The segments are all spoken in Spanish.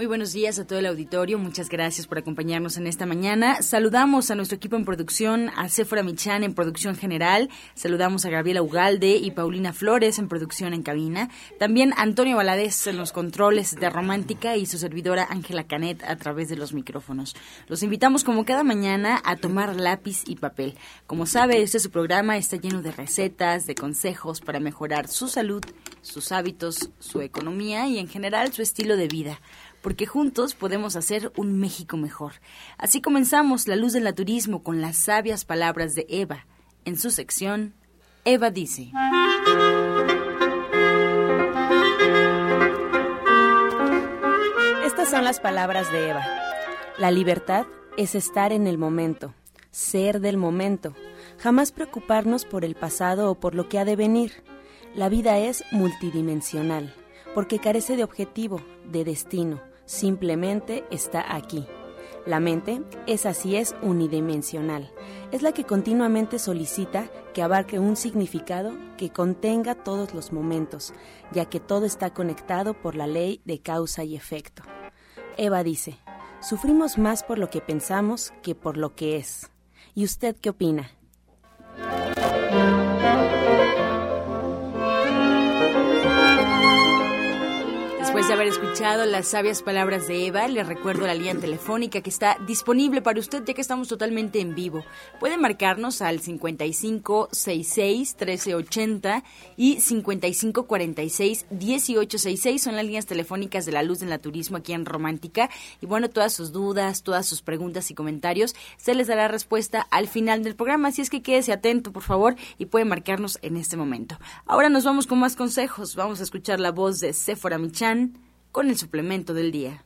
Muy buenos días a todo el auditorio, muchas gracias por acompañarnos en esta mañana. Saludamos a nuestro equipo en producción, a Sephora Michan en producción general, saludamos a Gabriela Ugalde y Paulina Flores en producción en cabina, también Antonio Valadez en los controles de Romántica y su servidora Ángela Canet a través de los micrófonos. Los invitamos como cada mañana a tomar lápiz y papel. Como sabe, este su programa está lleno de recetas, de consejos para mejorar su salud, sus hábitos, su economía y en general su estilo de vida porque juntos podemos hacer un México mejor. Así comenzamos La Luz del Naturismo con las sabias palabras de Eva. En su sección, Eva dice. Estas son las palabras de Eva. La libertad es estar en el momento, ser del momento, jamás preocuparnos por el pasado o por lo que ha de venir. La vida es multidimensional, porque carece de objetivo, de destino, simplemente está aquí. La mente es así es unidimensional. Es la que continuamente solicita que abarque un significado que contenga todos los momentos, ya que todo está conectado por la ley de causa y efecto. Eva dice, sufrimos más por lo que pensamos que por lo que es. ¿Y usted qué opina? Después de haber escuchado las sabias palabras de Eva, le recuerdo la línea telefónica que está disponible para usted ya que estamos totalmente en vivo. Puede marcarnos al 5566 1380 y 5546 1866 son las líneas telefónicas de la Luz del Naturismo aquí en Romántica y bueno, todas sus dudas, todas sus preguntas y comentarios se les dará respuesta al final del programa, así es que quédese atento, por favor, y puede marcarnos en este momento. Ahora nos vamos con más consejos. Vamos a escuchar la voz de Sephora Michan con el suplemento del día.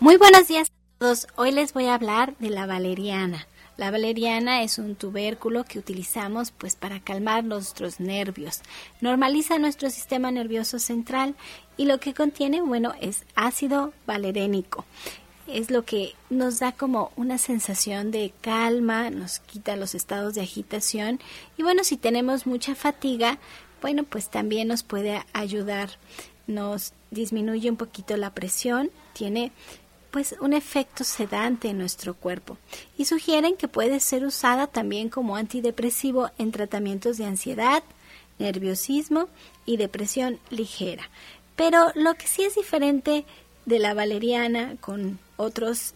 Muy buenos días a todos. Hoy les voy a hablar de la valeriana. La valeriana es un tubérculo que utilizamos pues para calmar nuestros nervios. Normaliza nuestro sistema nervioso central y lo que contiene, bueno, es ácido valerénico. Es lo que nos da como una sensación de calma, nos quita los estados de agitación y bueno, si tenemos mucha fatiga, bueno, pues también nos puede ayudar. Nos disminuye un poquito la presión, tiene pues un efecto sedante en nuestro cuerpo y sugieren que puede ser usada también como antidepresivo en tratamientos de ansiedad, nerviosismo y depresión ligera. Pero lo que sí es diferente de la valeriana con otros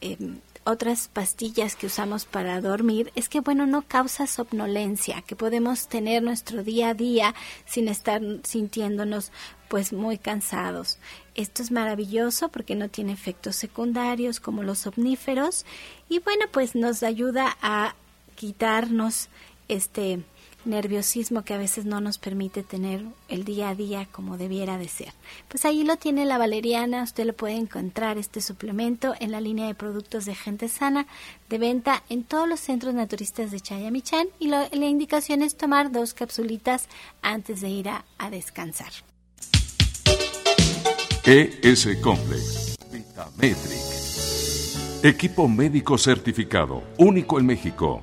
eh, otras pastillas que usamos para dormir es que bueno no causa somnolencia que podemos tener nuestro día a día sin estar sintiéndonos pues muy cansados. Esto es maravilloso porque no tiene efectos secundarios como los somníferos y bueno pues nos ayuda a quitarnos este nerviosismo que a veces no nos permite tener el día a día como debiera de ser. Pues ahí lo tiene la valeriana, usted lo puede encontrar este suplemento en la línea de productos de gente sana de venta en todos los centros naturistas de Chayamichán y la indicación es tomar dos capsulitas antes de ir a, a descansar. ES Complex Vitametric Equipo médico certificado, único en México.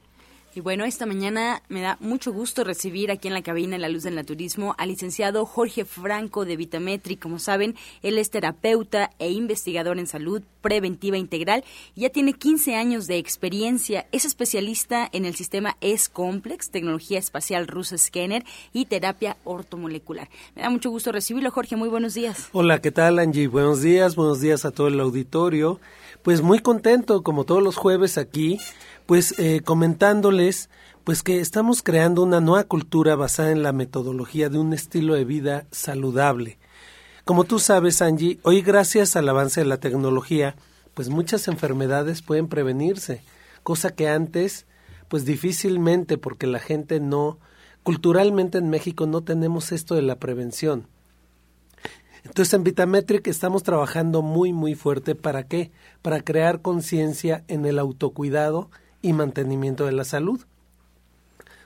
Y bueno, esta mañana me da mucho gusto recibir aquí en la cabina La Luz del Naturismo al licenciado Jorge Franco de Vitametri. Como saben, él es terapeuta e investigador en salud preventiva integral ya tiene 15 años de experiencia. Es especialista en el sistema S-Complex, tecnología espacial rusa Scanner y terapia ortomolecular. Me da mucho gusto recibirlo, Jorge. Muy buenos días. Hola, ¿qué tal, Angie? Buenos días, buenos días a todo el auditorio. Pues muy contento, como todos los jueves aquí pues eh, comentándoles pues que estamos creando una nueva cultura basada en la metodología de un estilo de vida saludable. Como tú sabes, Angie, hoy gracias al avance de la tecnología, pues muchas enfermedades pueden prevenirse, cosa que antes pues difícilmente porque la gente no culturalmente en México no tenemos esto de la prevención. Entonces en Vitametric estamos trabajando muy muy fuerte para qué? Para crear conciencia en el autocuidado y mantenimiento de la salud.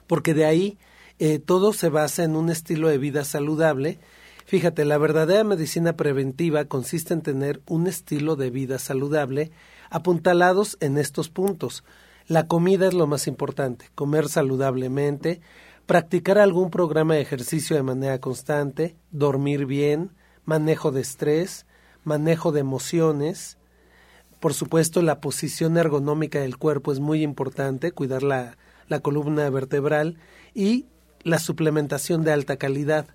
Porque de ahí eh, todo se basa en un estilo de vida saludable. Fíjate, la verdadera medicina preventiva consiste en tener un estilo de vida saludable apuntalados en estos puntos. La comida es lo más importante, comer saludablemente, practicar algún programa de ejercicio de manera constante, dormir bien, manejo de estrés, manejo de emociones, por supuesto, la posición ergonómica del cuerpo es muy importante, cuidar la, la columna vertebral y la suplementación de alta calidad.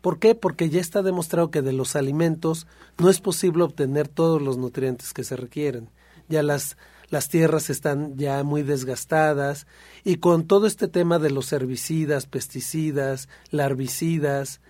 ¿Por qué? Porque ya está demostrado que de los alimentos no es posible obtener todos los nutrientes que se requieren. Ya las, las tierras están ya muy desgastadas y con todo este tema de los herbicidas, pesticidas, larvicidas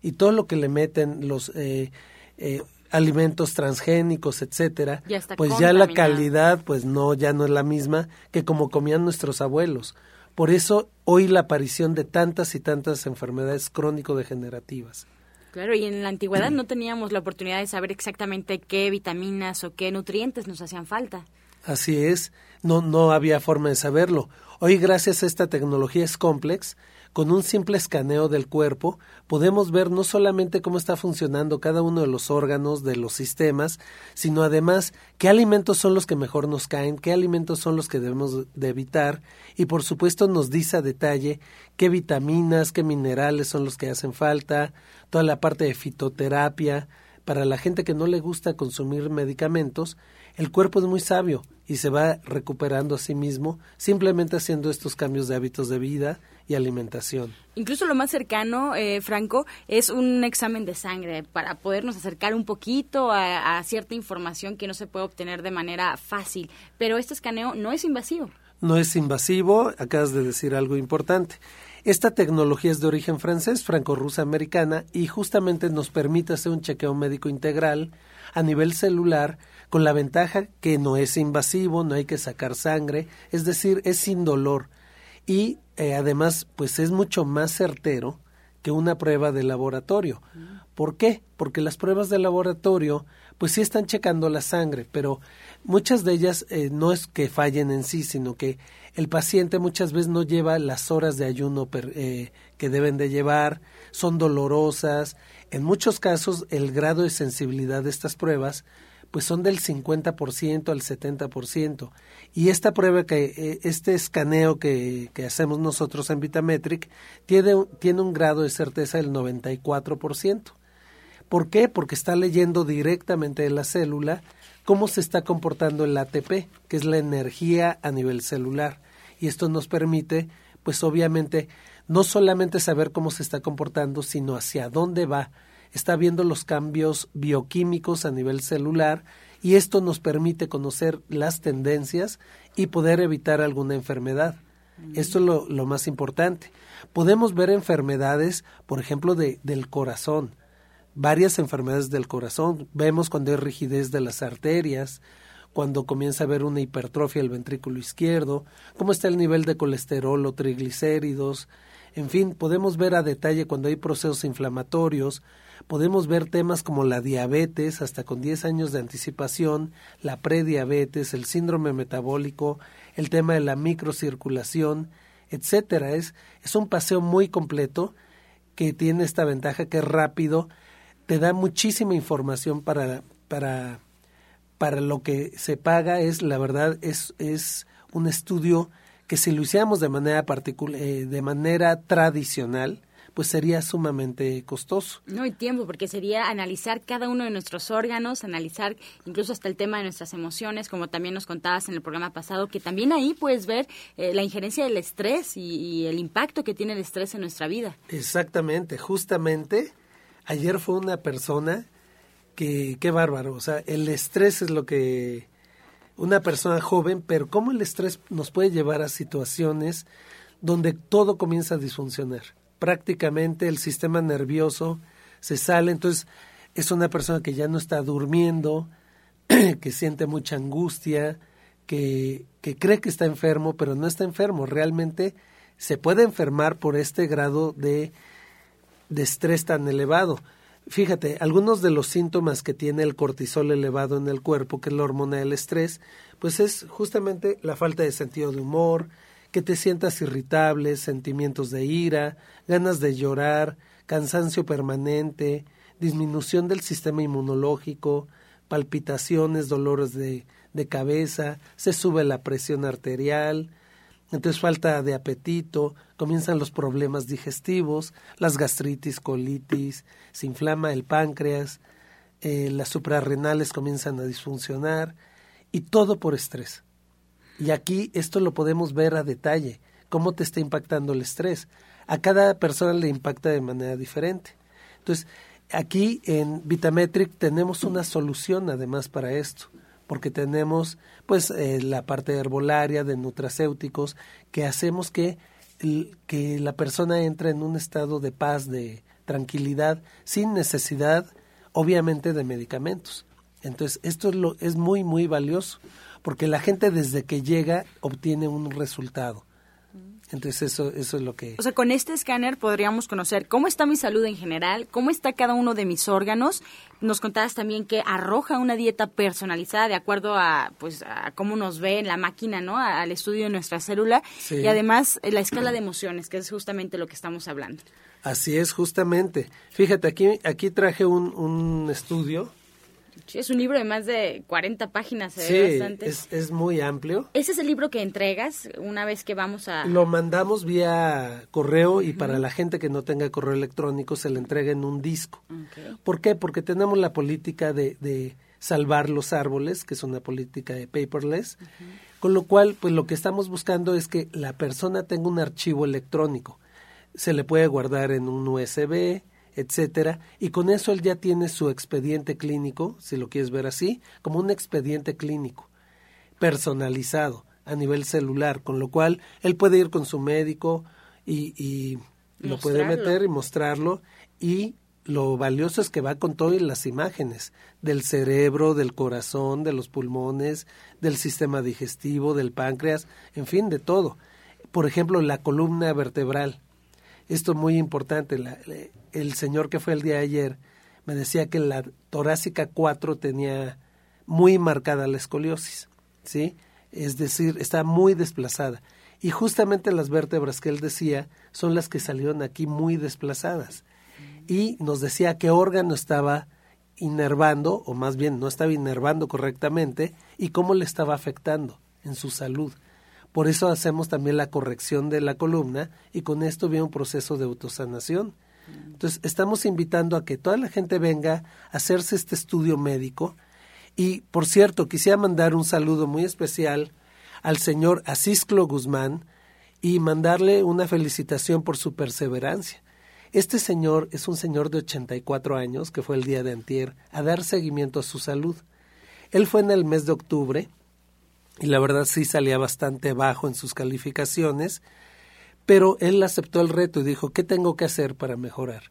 y todo lo que le meten los eh, eh, alimentos transgénicos, etcétera, pues ya la calidad pues no ya no es la misma que como comían nuestros abuelos. Por eso hoy la aparición de tantas y tantas enfermedades crónico-degenerativas. Claro, y en la antigüedad no teníamos la oportunidad de saber exactamente qué vitaminas o qué nutrientes nos hacían falta. Así es, no, no había forma de saberlo. Hoy, gracias a esta tecnología es complex, con un simple escaneo del cuerpo podemos ver no solamente cómo está funcionando cada uno de los órganos de los sistemas, sino además qué alimentos son los que mejor nos caen, qué alimentos son los que debemos de evitar y por supuesto nos dice a detalle qué vitaminas, qué minerales son los que hacen falta, toda la parte de fitoterapia. Para la gente que no le gusta consumir medicamentos, el cuerpo es muy sabio y se va recuperando a sí mismo simplemente haciendo estos cambios de hábitos de vida y alimentación. Incluso lo más cercano, eh, Franco, es un examen de sangre para podernos acercar un poquito a, a cierta información que no se puede obtener de manera fácil. Pero este escaneo no es invasivo. No es invasivo, acabas de decir algo importante. Esta tecnología es de origen francés, franco-rusa americana, y justamente nos permite hacer un chequeo médico integral a nivel celular con la ventaja que no es invasivo, no hay que sacar sangre, es decir, es sin dolor y eh, además pues es mucho más certero que una prueba de laboratorio. ¿Por qué? Porque las pruebas de laboratorio pues sí están checando la sangre, pero muchas de ellas eh, no es que fallen en sí, sino que el paciente muchas veces no lleva las horas de ayuno eh, que deben de llevar, son dolorosas. En muchos casos el grado de sensibilidad de estas pruebas pues son del 50% al 70%. Y esta prueba, que eh, este escaneo que, que, hacemos nosotros en Vitametric, tiene, tiene un grado de certeza del 94%. ¿Por qué? Porque está leyendo directamente de la célula cómo se está comportando el ATP, que es la energía a nivel celular. Y esto nos permite, pues obviamente, no solamente saber cómo se está comportando, sino hacia dónde va está viendo los cambios bioquímicos a nivel celular y esto nos permite conocer las tendencias y poder evitar alguna enfermedad. Esto es lo, lo, más importante. Podemos ver enfermedades, por ejemplo, de, del corazón, varias enfermedades del corazón. Vemos cuando hay rigidez de las arterias, cuando comienza a haber una hipertrofia del ventrículo izquierdo, cómo está el nivel de colesterol o triglicéridos, En fin, podemos ver a detalle cuando hay procesos inflamatorios, podemos ver temas como la diabetes, hasta con 10 años de anticipación, la prediabetes, el síndrome metabólico, el tema de la microcirculación, etcétera. Es, es un paseo muy completo que tiene esta ventaja que es rápido, te da muchísima información para, para, para lo que se paga, es la verdad, es, es un estudio que si lo hiciéramos de manera eh, de manera tradicional, pues sería sumamente costoso. No hay tiempo, porque sería analizar cada uno de nuestros órganos, analizar incluso hasta el tema de nuestras emociones, como también nos contabas en el programa pasado, que también ahí puedes ver eh, la injerencia del estrés y, y, el impacto que tiene el estrés en nuestra vida. Exactamente, justamente ayer fue una persona que, qué bárbaro, o sea, el estrés es lo que una persona joven, pero cómo el estrés nos puede llevar a situaciones donde todo comienza a disfuncionar. Prácticamente el sistema nervioso se sale, entonces es una persona que ya no está durmiendo, que siente mucha angustia, que, que cree que está enfermo, pero no está enfermo. Realmente se puede enfermar por este grado de, de estrés tan elevado. Fíjate, algunos de los síntomas que tiene el cortisol elevado en el cuerpo, que es la hormona del estrés, pues es justamente la falta de sentido de humor, que te sientas irritable, sentimientos de ira, ganas de llorar, cansancio permanente, disminución del sistema inmunológico, palpitaciones, dolores de, de cabeza, se sube la presión arterial, entonces falta de apetito, comienzan los problemas digestivos, las gastritis, colitis, se inflama el páncreas, eh, las suprarrenales comienzan a disfuncionar y todo por estrés. Y aquí esto lo podemos ver a detalle, cómo te está impactando el estrés. A cada persona le impacta de manera diferente. Entonces, aquí en Vitametric tenemos una solución además para esto porque tenemos pues eh, la parte herbolaria de nutracéuticos que hacemos que, que la persona entre en un estado de paz, de tranquilidad, sin necesidad obviamente de medicamentos. Entonces, esto es, lo, es muy, muy valioso, porque la gente desde que llega obtiene un resultado. Entonces eso, eso es lo que... O sea, con este escáner podríamos conocer cómo está mi salud en general, cómo está cada uno de mis órganos. Nos contabas también que arroja una dieta personalizada de acuerdo a, pues, a cómo nos ve en la máquina, ¿no? al estudio de nuestra célula. Sí. Y además la escala de emociones, que es justamente lo que estamos hablando. Así es, justamente. Fíjate, aquí, aquí traje un, un estudio es un libro de más de 40 páginas, sí, bastante. Es, es muy amplio. ¿Ese es el libro que entregas una vez que vamos a...? Lo mandamos vía correo y uh -huh. para la gente que no tenga correo electrónico se le entrega en un disco. Okay. ¿Por qué? Porque tenemos la política de, de salvar los árboles, que es una política de paperless, uh -huh. con lo cual, pues lo que estamos buscando es que la persona tenga un archivo electrónico. Se le puede guardar en un USB, etcétera, y con eso él ya tiene su expediente clínico, si lo quieres ver así, como un expediente clínico personalizado a nivel celular, con lo cual él puede ir con su médico y, y lo puede meter y mostrarlo y lo valioso es que va con todas las imágenes del cerebro, del corazón, de los pulmones, del sistema digestivo, del páncreas, en fin, de todo. Por ejemplo, la columna vertebral. Esto es muy importante. La, el señor que fue el día de ayer me decía que la torácica 4 tenía muy marcada la escoliosis, ¿sí? Es decir, está muy desplazada. Y justamente las vértebras que él decía son las que salieron aquí muy desplazadas. Y nos decía qué órgano estaba inervando, o más bien no estaba inervando correctamente, y cómo le estaba afectando en su salud. Por eso hacemos también la corrección de la columna y con esto viene un proceso de autosanación. Entonces, estamos invitando a que toda la gente venga a hacerse este estudio médico. Y, por cierto, quisiera mandar un saludo muy especial al señor Asisclo Guzmán y mandarle una felicitación por su perseverancia. Este señor es un señor de 84 años, que fue el día de antier, a dar seguimiento a su salud. Él fue en el mes de octubre y la verdad sí salía bastante bajo en sus calificaciones, pero él aceptó el reto y dijo, ¿qué tengo que hacer para mejorar?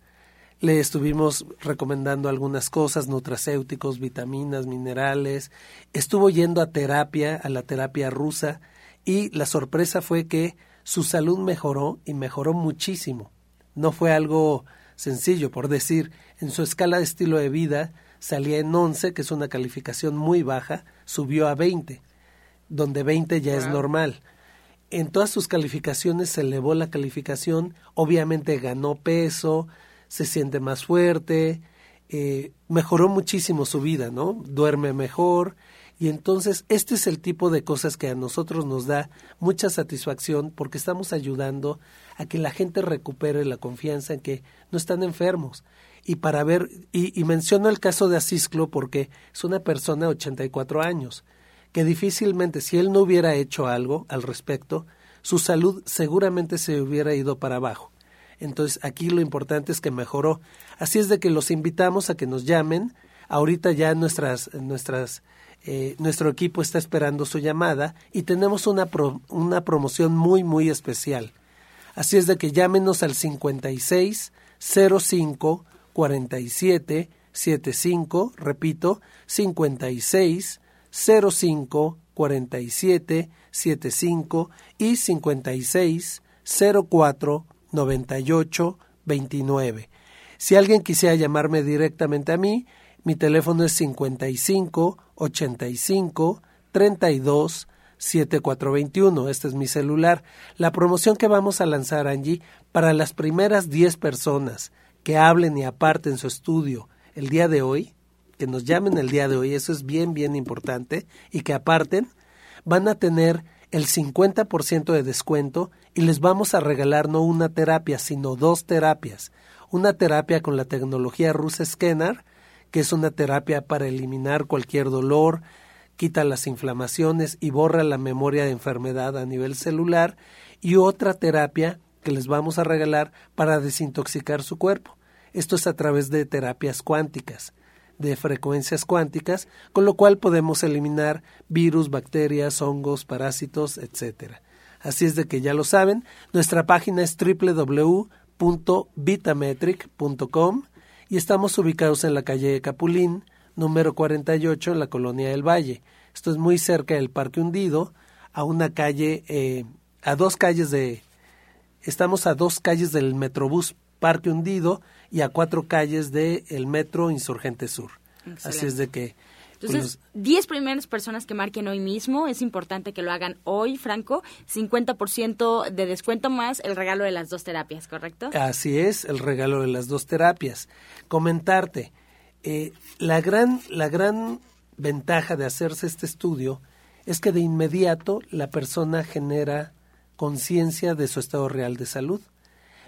Le estuvimos recomendando algunas cosas, nutracéuticos, vitaminas, minerales, estuvo yendo a terapia, a la terapia rusa, y la sorpresa fue que su salud mejoró y mejoró muchísimo. No fue algo sencillo, por decir, en su escala de estilo de vida salía en 11, que es una calificación muy baja, subió a 20, donde 20 ya es normal. En todas sus calificaciones se elevó la calificación, obviamente ganó peso, se siente más fuerte, eh, mejoró muchísimo su vida, ¿no? Duerme mejor, y entonces este es el tipo de cosas que a nosotros nos da mucha satisfacción porque estamos ayudando a que la gente recupere la confianza en que no están enfermos. Y para ver, y, menciono el caso de Asisclo porque es una persona de 84 años, que difícilmente si él no hubiera hecho algo al respecto, su salud seguramente se hubiera ido para abajo. Entonces aquí lo importante es que mejoró. Así es de que los invitamos a que nos llamen. Ahorita ya nuestras, nuestras eh, nuestro equipo está esperando su llamada y tenemos una, una promoción muy, muy especial. Así es de que llámenos al 56 05 47 75, repito, 56 05 47 75 y 56 04 98 29. Si alguien quisiera llamarme directamente a mí, mi teléfono es 55 85 32 7421. Este es mi celular. La promoción que vamos a lanzar, Angie, para las primeras 10 personas que hablen y aparten su estudio el día de hoy, que nos llamen el día de hoy, eso es bien, bien importante, y que aparten, van a tener el 50% de descuento y les vamos a regalar no una terapia, sino dos terapias. Una terapia con la tecnología Rus Scanner, que es una terapia para eliminar cualquier dolor, quita las inflamaciones y borra la memoria de enfermedad a nivel celular, y otra terapia que les vamos a regalar para desintoxicar su cuerpo. Esto es a través de terapias cuánticas, de frecuencias cuánticas, con lo cual podemos eliminar virus, bacterias, hongos, parásitos, etc. Así es de que ya lo saben, nuestra página es www.vitametric.com y estamos ubicados en la calle Capulín, número 48, en la colonia del Valle. Esto es muy cerca del Parque Hundido, a una calle, eh, a dos calles de, estamos a dos calles del Metrobús Parque Hundido y a cuatro calles del Metro Insurgente Sur. Así es de que entonces, 10 primeras personas que marquen hoy mismo, es importante que lo hagan hoy, Franco, 50% de descuento más el regalo de las dos terapias, ¿correcto? Así es, el regalo de las dos terapias. Comentarte, eh, la, gran, la gran ventaja de hacerse este estudio es que de inmediato la persona genera conciencia de su estado real de salud.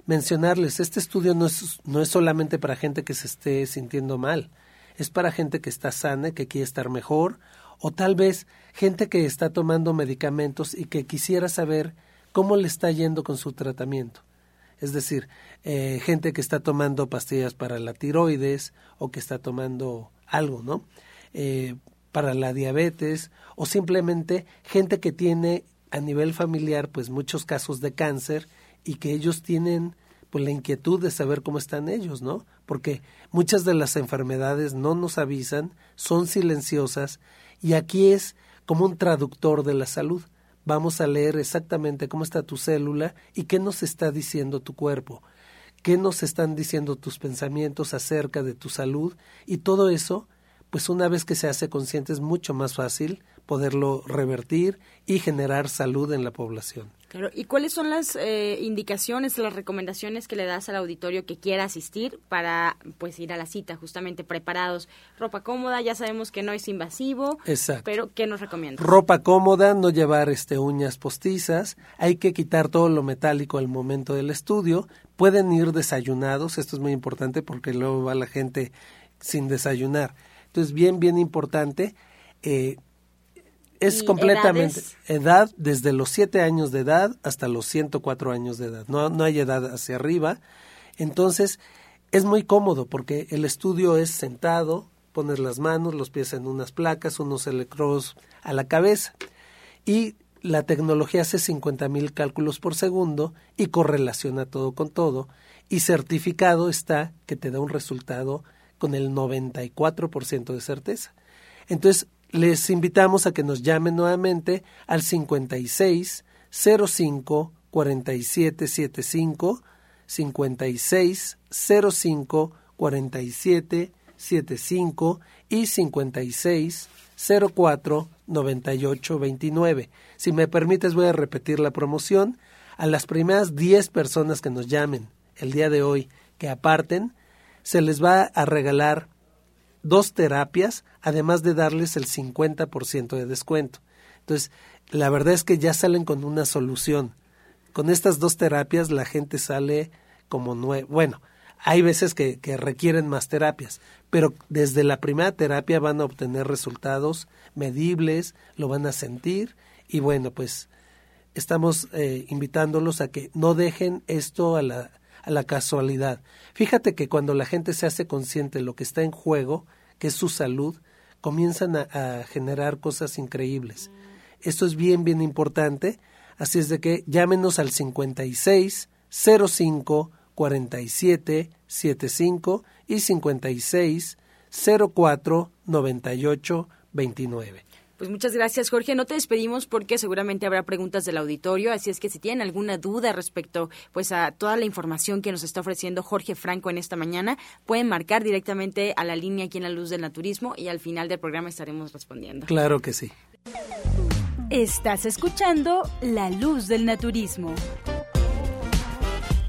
Mencionarles, este estudio no es, no es solamente para gente que se esté sintiendo mal, es para gente que está sana, que quiere estar mejor, o tal vez gente que está tomando medicamentos y que quisiera saber cómo le está yendo con su tratamiento. Es decir, eh, gente que está tomando pastillas para la tiroides o que está tomando algo, ¿no? Eh, para la diabetes o simplemente gente que tiene a nivel familiar pues muchos casos de cáncer y que ellos tienen pues la inquietud de saber cómo están ellos, ¿no? Porque muchas de las enfermedades no nos avisan, son silenciosas y aquí es como un traductor de la salud. Vamos a leer exactamente cómo está tu célula y qué nos está diciendo tu cuerpo, qué nos están diciendo tus pensamientos acerca de tu salud y todo eso, pues una vez que se hace consciente es mucho más fácil poderlo revertir y generar salud en la población. Claro. ¿Y cuáles son las eh, indicaciones, las recomendaciones que le das al auditorio que quiera asistir para pues ir a la cita justamente preparados? Ropa cómoda, ya sabemos que no es invasivo. Exacto. Pero ¿qué nos recomiendas? Ropa cómoda, no llevar este uñas postizas, hay que quitar todo lo metálico al momento del estudio. Pueden ir desayunados, esto es muy importante porque luego va la gente sin desayunar. Entonces, bien, bien importante. Eh, es completamente edad desde los 7 años de edad hasta los 104 años de edad. No, no hay edad hacia arriba. Entonces, es muy cómodo porque el estudio es sentado, pones las manos, los pies en unas placas, unos electrodos a la cabeza. Y la tecnología hace 50.000 cálculos por segundo y correlaciona todo con todo. Y certificado está que te da un resultado con el 94% de certeza. Entonces, les invitamos a que nos llamen nuevamente al 56 05 4775 56 05 47 75 y 56 04 98 29. Si me permites voy a repetir la promoción. A las primeras 10 personas que nos llamen el día de hoy que aparten, se les va a regalar dos terapias, además de darles el 50% de descuento. Entonces, la verdad es que ya salen con una solución. Con estas dos terapias la gente sale como nuevo. Bueno, hay veces que, que, requieren más terapias, pero desde la primera terapia van a obtener resultados medibles, lo van a sentir y bueno, pues estamos eh, invitándolos a que no dejen esto a la, a la casualidad. Fíjate que cuando la gente se hace consciente de lo que está en juego, que es su salud, comienzan a, a generar cosas increíbles. Esto es bien, bien importante. Así es de que llámenos al 56 05 47 75 y 56 04 98 29. Pues muchas gracias, Jorge. No te despedimos porque seguramente habrá preguntas del auditorio, así es que si tienen alguna duda respecto pues a toda la información que nos está ofreciendo Jorge Franco en esta mañana, pueden marcar directamente a la línea aquí en la Luz del Naturismo y al final del programa estaremos respondiendo. Claro que sí. Estás escuchando La Luz del Naturismo.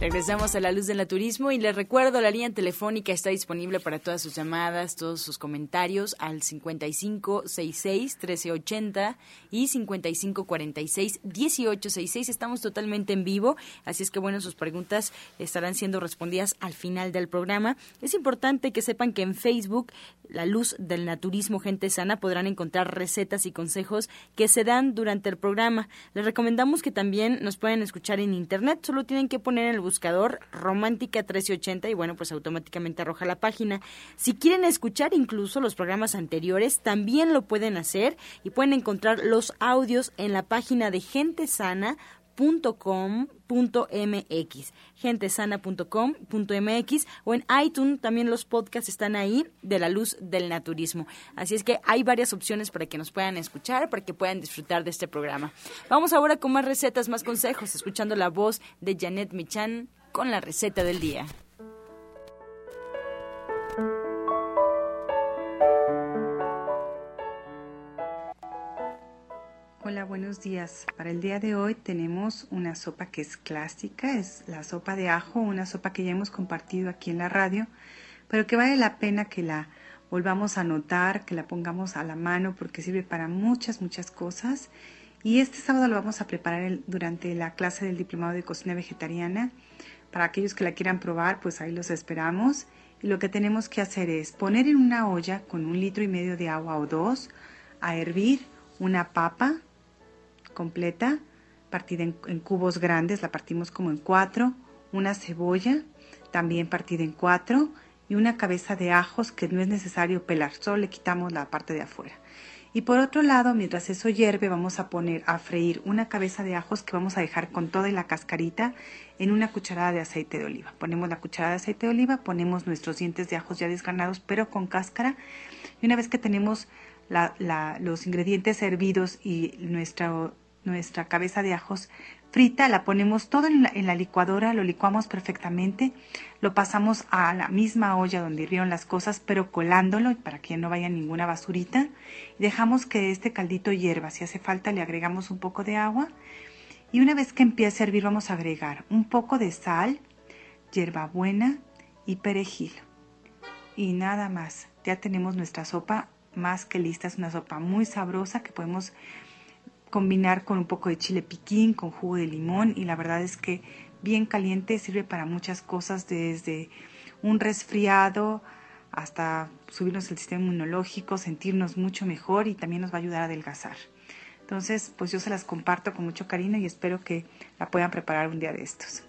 Regresamos a la luz del naturismo y les recuerdo la línea telefónica está disponible para todas sus llamadas, todos sus comentarios al 5566-1380 y 5546-1866. Estamos totalmente en vivo, así es que bueno, sus preguntas estarán siendo respondidas al final del programa. Es importante que sepan que en Facebook, la luz del naturismo gente sana, podrán encontrar recetas y consejos que se dan durante el programa. Les recomendamos que también nos pueden escuchar en internet, solo tienen que poner en el buscador Romántica 1380 y bueno, pues automáticamente arroja la página. Si quieren escuchar incluso los programas anteriores, también lo pueden hacer y pueden encontrar los audios en la página de gentesana.com.mx gentesana.com.mx o en iTunes también los podcasts están ahí de la luz del naturismo. Así es que hay varias opciones para que nos puedan escuchar, para que puedan disfrutar de este programa. Vamos ahora con más recetas, más consejos, escuchando la voz de Janet Michan con la receta del día. Hola, buenos días. Para el día de hoy tenemos una sopa que es clásica, es la sopa de ajo, una sopa que ya hemos compartido aquí en la radio, pero que vale la pena que la volvamos a anotar, que la pongamos a la mano porque sirve para muchas, muchas cosas. Y este sábado lo vamos a preparar durante la clase del Diplomado de Cocina Vegetariana. Para aquellos que la quieran probar, pues ahí los esperamos. Y lo que tenemos que hacer es poner en una olla con un litro y medio de agua o dos a hervir una papa, completa, partida en, cubos grandes, la partimos como en cuatro, una cebolla, también partida en cuatro, y una cabeza de ajos que no es necesario pelar, solo le quitamos la parte de afuera. Y por otro lado, mientras eso hierve, vamos a poner a freír una cabeza de ajos que vamos a dejar con toda la cascarita en una cucharada de aceite de oliva. Ponemos la cucharada de aceite de oliva, ponemos nuestros dientes de ajos ya desgranados, pero con cáscara. Y una vez que tenemos los ingredientes hervidos y nuestra nuestra cabeza de ajos frita, la ponemos todo en la, licuadora, lo licuamos perfectamente, lo pasamos a la misma olla donde hirvieron las cosas, pero colándolo para que no vaya ninguna basurita. Dejamos que este caldito hierva. Si hace falta, le agregamos un poco de agua. Y una vez que empiece a hervir, vamos a agregar un poco de sal, hierbabuena y perejil. Y nada más. Ya tenemos nuestra sopa más que lista. Es una sopa muy sabrosa que podemos combinar con un poco de chile piquín, con jugo de limón y la verdad es que bien caliente sirve para muchas cosas desde un resfriado hasta subirnos el sistema inmunológico, sentirnos mucho mejor y también nos va a ayudar a adelgazar. Entonces, pues yo se las comparto con mucho cariño y espero que la puedan preparar un día de estos.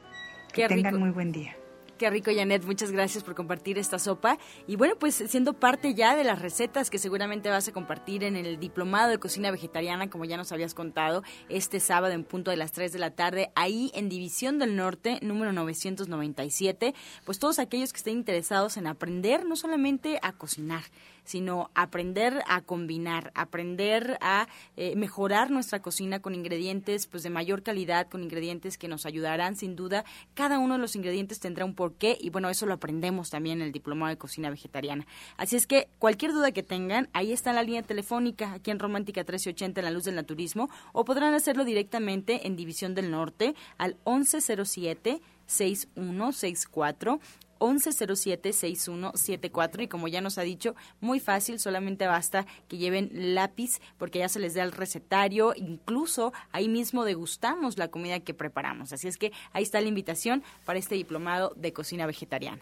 Qué que tengan rico. muy buen día. Qué rico, Janet. Muchas gracias por compartir esta sopa. Y bueno, pues siendo parte ya de las recetas que seguramente vas a compartir en el Diplomado de Cocina Vegetariana, como ya nos habías contado, este sábado en punto de las 3 de la tarde, ahí en División del Norte, número 997. Pues todos aquellos que estén interesados en aprender no solamente a cocinar, sino aprender a combinar, aprender a eh, mejorar nuestra cocina con ingredientes pues de mayor calidad, con ingredientes que nos ayudarán sin duda. Cada uno de los ingredientes tendrá un porqué y bueno, eso lo aprendemos también en el diplomado de cocina vegetariana. Así es que cualquier duda que tengan, ahí está la línea telefónica aquí en Romántica 1380 en la luz del naturismo o podrán hacerlo directamente en División del Norte al 1107 6164 1107-6174 y como ya nos ha dicho, muy fácil, solamente basta que lleven lápiz porque ya se les da el recetario, incluso ahí mismo degustamos la comida que preparamos. Así es que ahí está la invitación para este diplomado de cocina vegetariana.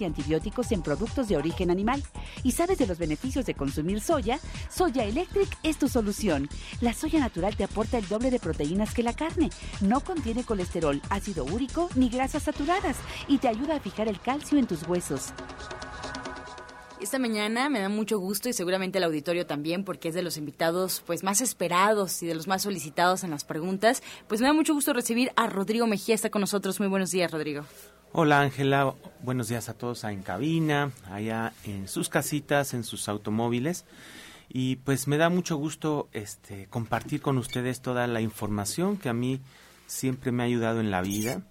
y antibióticos en productos de origen animal. ¿Y sabes de los beneficios de consumir soya? Soya Electric es tu solución. La soya natural te aporta el doble de proteínas que la carne. No contiene colesterol, ácido úrico ni grasas saturadas y te ayuda a fijar el calcio en tus huesos. Esta mañana me da mucho gusto y seguramente el auditorio también porque es de los invitados pues más esperados y de los más solicitados en las preguntas. Pues me da mucho gusto recibir a Rodrigo Mejía, está con nosotros. Muy buenos días, Rodrigo. Hola Ángela, buenos días a todos en cabina, allá en sus casitas, en sus automóviles. Y pues me da mucho gusto este compartir con ustedes toda la información que a mí siempre me ha ayudado en la vida.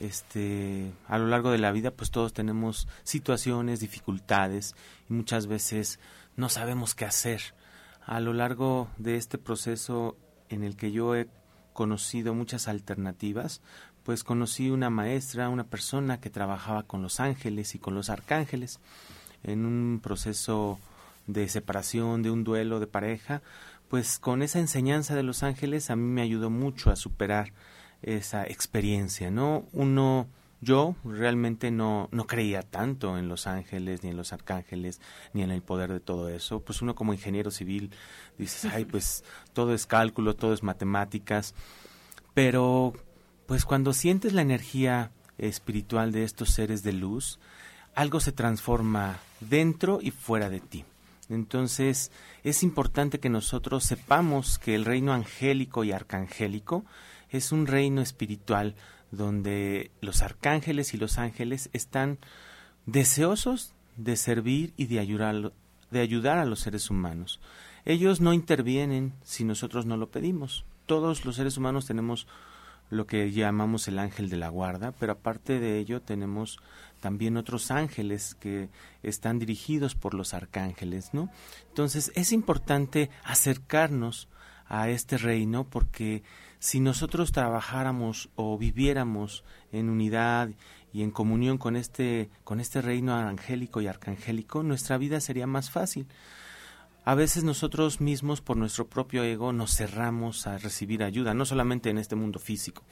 Este, a lo largo de la vida pues todos tenemos situaciones, dificultades y muchas veces no sabemos qué hacer. A lo largo de este proceso en el que yo he conocido muchas alternativas, pues conocí una maestra, una persona que trabajaba con los ángeles y con los arcángeles en un proceso de separación, de un duelo de pareja, pues con esa enseñanza de los ángeles a mí me ayudó mucho a superar esa experiencia, ¿no? Uno, yo realmente no, no creía tanto en los ángeles, ni en los arcángeles, ni en el poder de todo eso. Pues uno como ingeniero civil dices, ay, pues todo es cálculo, todo es matemáticas, pero pues cuando sientes la energía espiritual de estos seres de luz, algo se transforma dentro y fuera de ti. Entonces es importante que nosotros sepamos que el reino angélico y arcangélico es un reino espiritual donde los arcángeles y los ángeles están deseosos de servir y de ayudar, de ayudar a los seres humanos. Ellos no intervienen si nosotros no lo pedimos. Todos los seres humanos tenemos lo que llamamos el ángel de la guarda, pero aparte de ello tenemos también otros ángeles que están dirigidos por los arcángeles, ¿no? Entonces es importante acercarnos a este reino porque si nosotros trabajáramos o viviéramos en unidad y en comunión con este con este reino angélico y arcangélico, nuestra vida sería más fácil. A veces nosotros mismos por nuestro propio ego nos cerramos a recibir ayuda, no solamente en este mundo físico,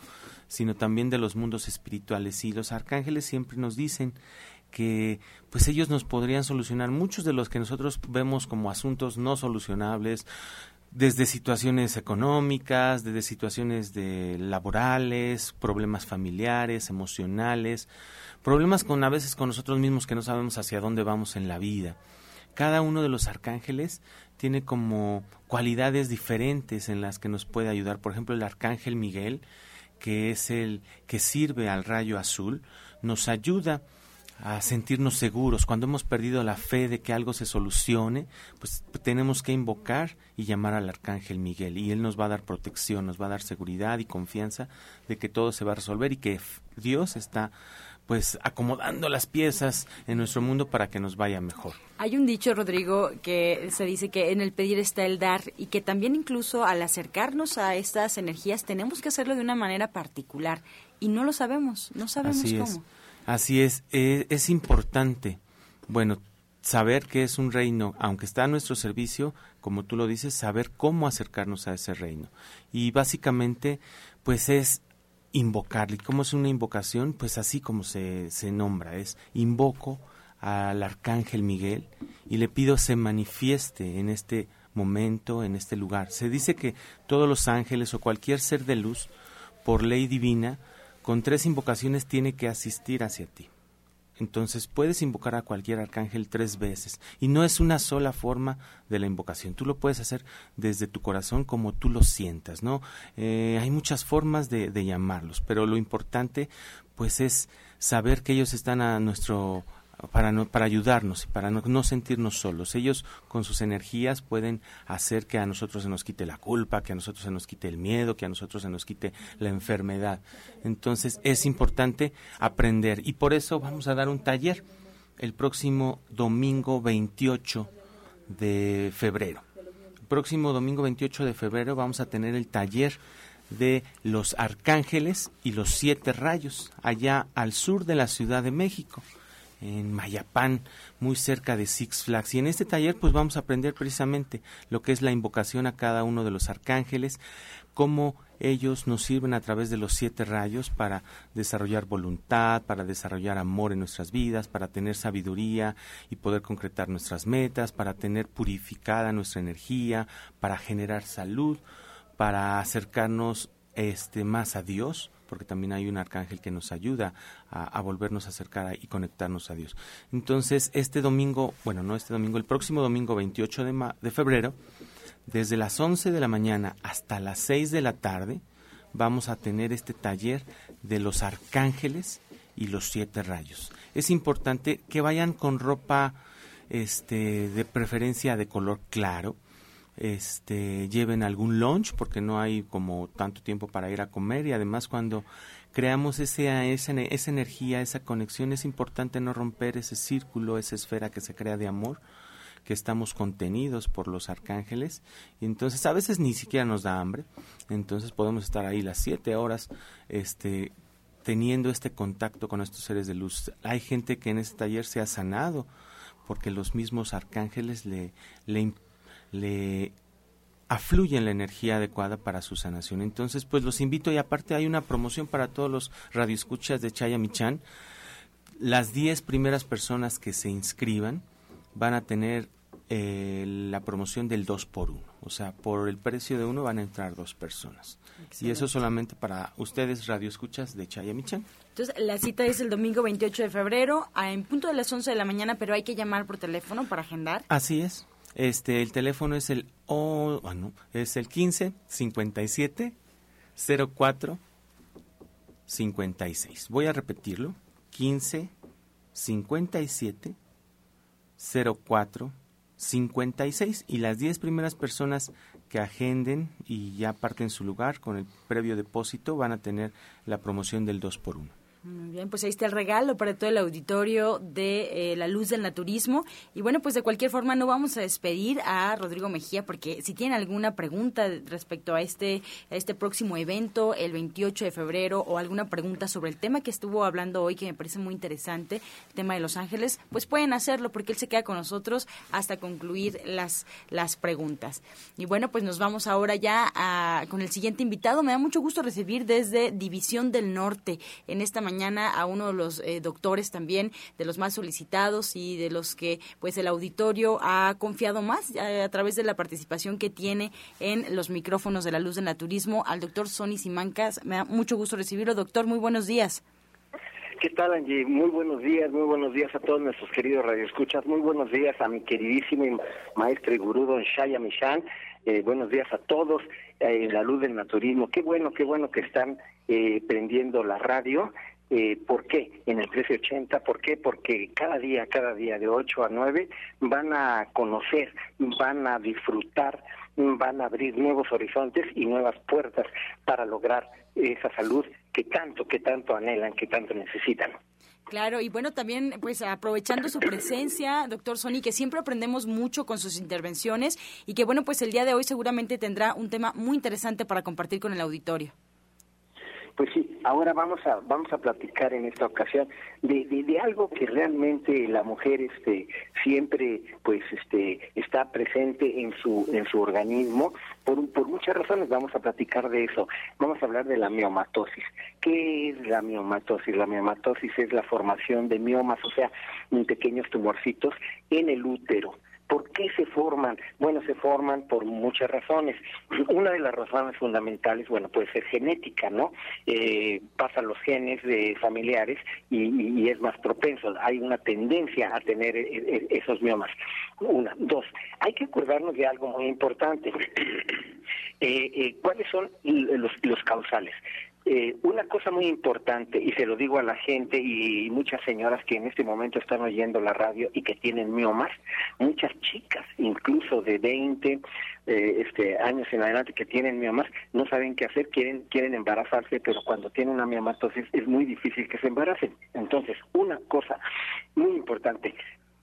sino también de los mundos espirituales. Y los arcángeles siempre nos dicen que pues ellos nos podrían solucionar muchos de los que nosotros vemos como asuntos no solucionables, desde situaciones económicas, desde situaciones de laborales, problemas familiares, emocionales, problemas con a veces con nosotros mismos que no sabemos hacia dónde vamos en la vida cada uno de los arcángeles tiene como cualidades diferentes en las que nos puede ayudar. Por ejemplo, el arcángel Miguel, que es el que sirve al rayo azul, nos ayuda a sentirnos seguros. Cuando hemos perdido la fe de que algo se solucione, pues tenemos que invocar y llamar al arcángel Miguel y él nos va a dar protección, nos va a dar seguridad y confianza de que todo se va a resolver y que Dios está pues acomodando las piezas en nuestro mundo para que nos vaya mejor. Hay un dicho, Rodrigo, que se dice que en el pedir está el dar y que también incluso al acercarnos a estas energías tenemos que hacerlo de una manera particular y no lo sabemos, no sabemos Así cómo. Es. Así es, es, es importante, bueno, saber que es un reino, aunque está a nuestro servicio, como tú lo dices, saber cómo acercarnos a ese reino. Y básicamente, pues es invocarle. ¿Cómo es una invocación? Pues así como se, se nombra, es invoco al arcángel Miguel y le pido se manifieste en este momento, en este lugar. Se dice que todos los ángeles o cualquier ser de luz, por ley divina, con tres invocaciones tiene que asistir hacia ti. Entonces puedes invocar a cualquier arcángel tres veces y no es una sola forma de la invocación. Tú lo puedes hacer desde tu corazón como tú lo sientas, ¿no? Eh, hay muchas formas de, de llamarlos, pero lo importante pues es saber que ellos están a nuestro para, no, para ayudarnos y para no, sentirnos solos. Ellos con sus energías pueden hacer que a nosotros se nos quite la culpa, que a nosotros se nos quite el miedo, que a nosotros se nos quite la enfermedad. Entonces es importante aprender y por eso vamos a dar un taller el próximo domingo 28 de febrero. El próximo domingo 28 de febrero vamos a tener el taller de los arcángeles y los siete rayos allá al sur de la Ciudad de México en Mayapán, muy cerca de Six Flags. Y en este taller pues vamos a aprender precisamente lo que es la invocación a cada uno de los arcángeles, cómo ellos nos sirven a través de los siete rayos para desarrollar voluntad, para desarrollar amor en nuestras vidas, para tener sabiduría y poder concretar nuestras metas, para tener purificada nuestra energía, para generar salud, para acercarnos este más a Dios porque también hay un arcángel que nos ayuda a, volvernos a acercar y conectarnos a Dios. Entonces, este domingo, bueno, no este domingo, el próximo domingo 28 de, febrero, desde las 11 de la mañana hasta las 6 de la tarde, vamos a tener este taller de los arcángeles y los siete rayos. Es importante que vayan con ropa este, de preferencia de color claro, este, lleven algún lunch porque no hay como tanto tiempo para ir a comer. Y además cuando creamos ese, esa, esa energía, esa conexión, es importante no romper ese círculo, esa esfera que se crea de amor que estamos contenidos por los arcángeles. Y entonces a veces ni siquiera nos da hambre. Entonces podemos estar ahí las siete horas este teniendo este contacto con estos seres de luz. Hay gente que en este taller se ha sanado porque los mismos arcángeles le, le, le afluyen la energía adecuada para su sanación. Entonces, pues los invito y aparte hay una promoción para todos los radioescuchas de Chaya Michan. Las 10 primeras personas que se inscriban van a tener eh, la promoción del 2 por 1. O sea, por el precio de uno van a entrar dos personas. Y eso solamente para ustedes radioescuchas de Chaya Michan. Entonces, la cita es el domingo 28 de febrero, en punto de las 11 de la mañana, pero hay que llamar por teléfono para agendar. Así es. Este, el teléfono es el, oh, es el 15 57 04 56. Voy a repetirlo. 15 57 04 56 y las 10 primeras personas que agenden y ya parten su lugar con el previo depósito van a tener la promoción del 2 por 1. Bien, pues ahí está el regalo para todo el auditorio de eh, La Luz del Naturismo. Y bueno, pues de cualquier forma no vamos a despedir a Rodrigo Mejía porque si tienen alguna pregunta respecto a este, a este próximo evento, el 28 de febrero, o alguna pregunta sobre el tema que estuvo hablando hoy, que me parece muy interesante, el tema de Los Ángeles, pues pueden hacerlo porque él se queda con nosotros hasta concluir las, las preguntas. Y bueno, pues nos vamos ahora ya a, con el siguiente invitado. Me da mucho gusto recibir desde División del Norte en esta mañana mañana a uno de los eh, doctores también, de los más solicitados y de los que pues el auditorio ha confiado más eh, a, través de la participación que tiene en los micrófonos de la luz del naturismo, al doctor Sonny Simancas. Me da mucho gusto recibirlo. Doctor, muy buenos días. ¿Qué tal, Angie? Muy buenos días, muy buenos días a todos nuestros queridos radioescuchas. Muy buenos días a mi queridísimo maestro y gurú, don Shaya Michan. Eh, buenos días a todos en la luz del naturismo. Qué bueno, qué bueno que están prendiendo la radio eh, ¿Por qué? En el 1380, ¿por qué? Porque cada día, cada día de 8 a 9 van a conocer, van a disfrutar, van a abrir nuevos horizontes y nuevas puertas para lograr esa salud que tanto, que tanto anhelan, que tanto necesitan. Claro, y bueno, también pues aprovechando su presencia, doctor Sony, que siempre aprendemos mucho con sus intervenciones y que bueno, pues el día de hoy seguramente tendrá un tema muy interesante para compartir con el auditorio. Pues sí, ahora vamos a vamos a platicar en esta ocasión de, algo que realmente la mujer este siempre pues este está presente en su en su organismo por por muchas razones vamos a platicar de eso. Vamos a hablar de la miomatosis. ¿Qué es la miomatosis? La miomatosis es la formación de miomas, o sea, pequeños tumorcitos en el útero. ¿Por qué se forman? Bueno, se forman por muchas razones. Una de las razones fundamentales, bueno, puede ser genética, ¿no? Eh, pasan los genes de familiares y, es más propenso. Hay una tendencia a tener e, e, esos miomas. Una. Dos, hay que acordarnos de algo muy importante. Eh, eh, ¿Cuáles son los causales? Eh, una cosa muy importante, y se lo digo a la gente y muchas señoras que en este momento están oyendo la radio y que tienen miomas, muchas chicas, incluso de 20 eh, este, años en adelante que tienen miomas, no saben qué hacer, quieren, quieren embarazarse, pero cuando tienen una miomatosis es muy difícil que se embaracen. Entonces, una cosa muy importante,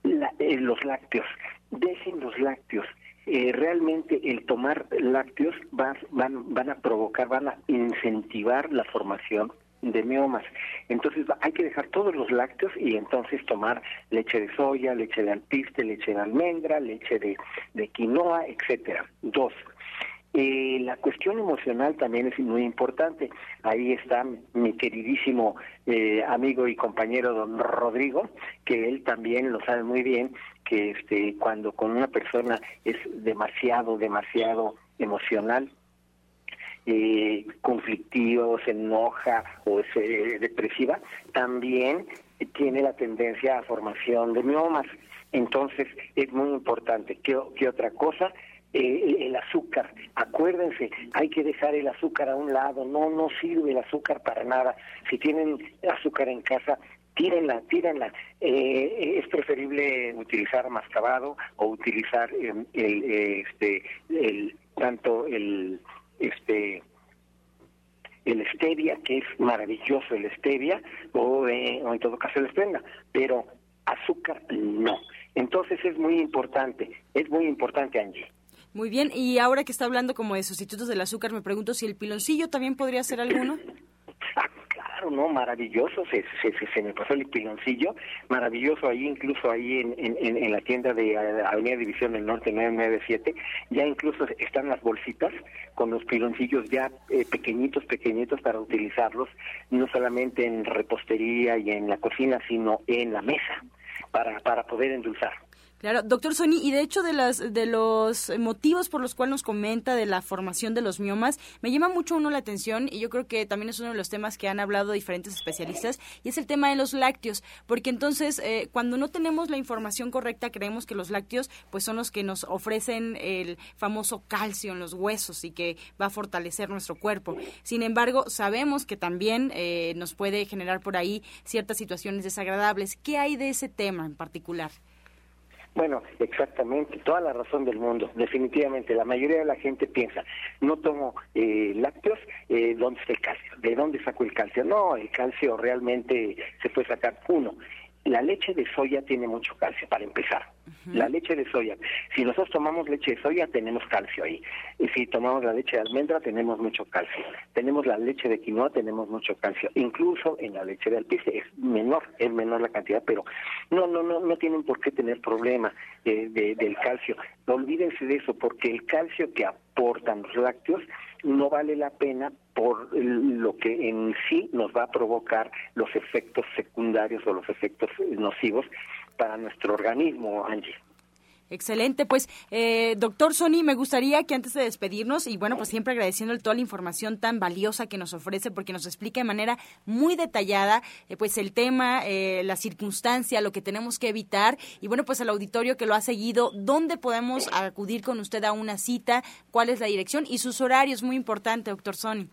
eh, los lácteos, dejen los lácteos eh, realmente el tomar lácteos van, van a provocar, van a incentivar la formación de miomas. Entonces hay que dejar todos los lácteos y entonces tomar leche de soya, leche de alpiste, leche de almendra, leche de, de quinoa, etcétera. Dos, eh, la cuestión emocional también es muy importante. Ahí está mi queridísimo eh, amigo y compañero don Rodrigo, que él también lo sabe muy bien, que este, cuando con una persona es demasiado, demasiado emocional, eh, conflictivo, se enoja o es depresiva, también tiene la tendencia a formación de miomas. Entonces es muy importante. ¿Qué, qué otra cosa? Eh, el azúcar. Acuérdense, hay que dejar el azúcar a un lado, no, no sirve el azúcar para nada. Si tienen azúcar en casa, tírenla, tírenla. Eh, es preferible utilizar mascabado o utilizar em, el, este, el, tanto el, este, el stevia, que es maravilloso el stevia, o, eh, o en todo caso el esplenda, pero azúcar no. Entonces es muy importante, es muy importante, Angie. Muy bien, y ahora que está hablando como de sustitutos del azúcar, me pregunto si el piloncillo también podría ser alguno. Ah, claro, no, maravilloso, se, se, se, me pasó el piloncillo, maravilloso ahí, incluso ahí en, en, la tienda de Avenida División del Norte 997, ya incluso están las bolsitas con los piloncillos ya eh, pequeñitos, pequeñitos para utilizarlos, no solamente en repostería y en la cocina, sino en la mesa, para, para poder endulzar. Claro, doctor Sony, y de hecho de, las, de los motivos por los cuales nos comenta de la formación de los miomas, me llama mucho uno la atención y yo creo que también es uno de los temas que han hablado diferentes especialistas y es el tema de los lácteos, porque entonces eh, cuando no tenemos la información correcta creemos que los lácteos pues son los que nos ofrecen el famoso calcio en los huesos y que va a fortalecer nuestro cuerpo. Sin embargo, sabemos que también eh, nos puede generar por ahí ciertas situaciones desagradables. ¿Qué hay de ese tema en particular? Bueno, exactamente, toda la razón del mundo. Definitivamente, la mayoría de la gente piensa, no tomo eh, lácteos, eh, ¿dónde está el calcio? ¿De dónde saco el calcio? No, el calcio realmente se puede sacar uno la leche de soya tiene mucho calcio, para empezar. La leche de soya. Si nosotros tomamos leche de soya, tenemos calcio ahí. Y si tomamos la leche de almendra, tenemos mucho calcio. Tenemos la leche de quinoa, tenemos mucho calcio. Incluso en la leche de alpiste es menor, es menor la cantidad, pero no, no, no, no tienen por qué tener problema de, del calcio. Olvídense de eso, porque el calcio que aportan los lácteos no vale la pena por lo que en sí nos va a provocar los efectos secundarios o los efectos nocivos para nuestro organismo, Angie. Excelente, pues eh, doctor Sony, me gustaría que antes de despedirnos y bueno, pues siempre agradeciendo toda la información tan valiosa que nos ofrece porque nos explica de manera muy detallada eh, pues el tema, eh, la circunstancia, lo que tenemos que evitar y bueno, pues al auditorio que lo ha seguido, ¿dónde podemos acudir con usted a una cita? ¿Cuál es la dirección? Y sus horarios, muy importante, doctor Sony.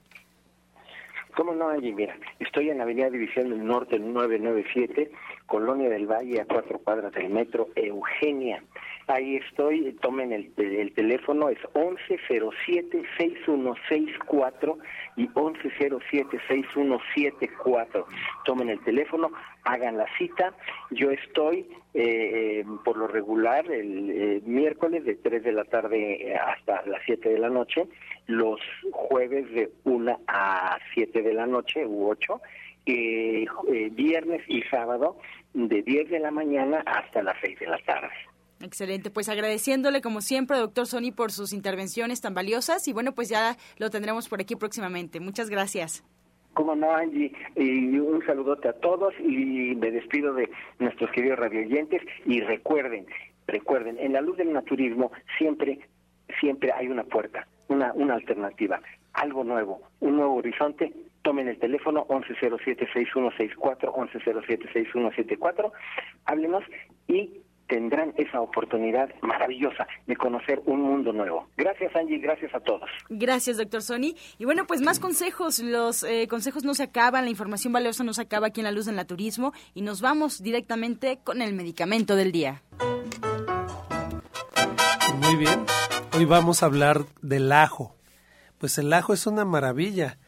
¿Cómo no, Angie? Mira, estoy en la Avenida División del Norte 997, Colonia del Valle, a cuatro cuadras del metro, Eugenia. Ahí estoy, tomen el, el teléfono, es 1107-6164 y 1107-6174. Tomen el teléfono, hagan la cita. Yo estoy eh, por lo regular el eh, miércoles de 3 de la tarde hasta las 7 de la noche los jueves de 1 a 7 de la noche u 8, eh, eh, viernes y sábado de 10 de la mañana hasta las 6 de la tarde. Excelente, pues agradeciéndole como siempre, doctor Sony, por sus intervenciones tan valiosas y bueno, pues ya lo tendremos por aquí próximamente. Muchas gracias. Como no, Angie, y un saludote a todos y me despido de nuestros queridos radioyentes y recuerden, recuerden, en la luz del naturismo siempre, siempre hay una puerta, una, una alternativa, algo nuevo, un nuevo horizonte. Tomen el teléfono 1107-6164, 1107-6174, háblenos y tendrán esa oportunidad maravillosa de conocer un mundo nuevo. Gracias Angie, gracias a todos. Gracias doctor Sony. Y bueno, pues más consejos, los eh, consejos no se acaban, la información valiosa no se acaba aquí en la luz del naturismo y nos vamos directamente con el medicamento del día. Muy bien, hoy vamos a hablar del ajo. Pues el ajo es una maravilla.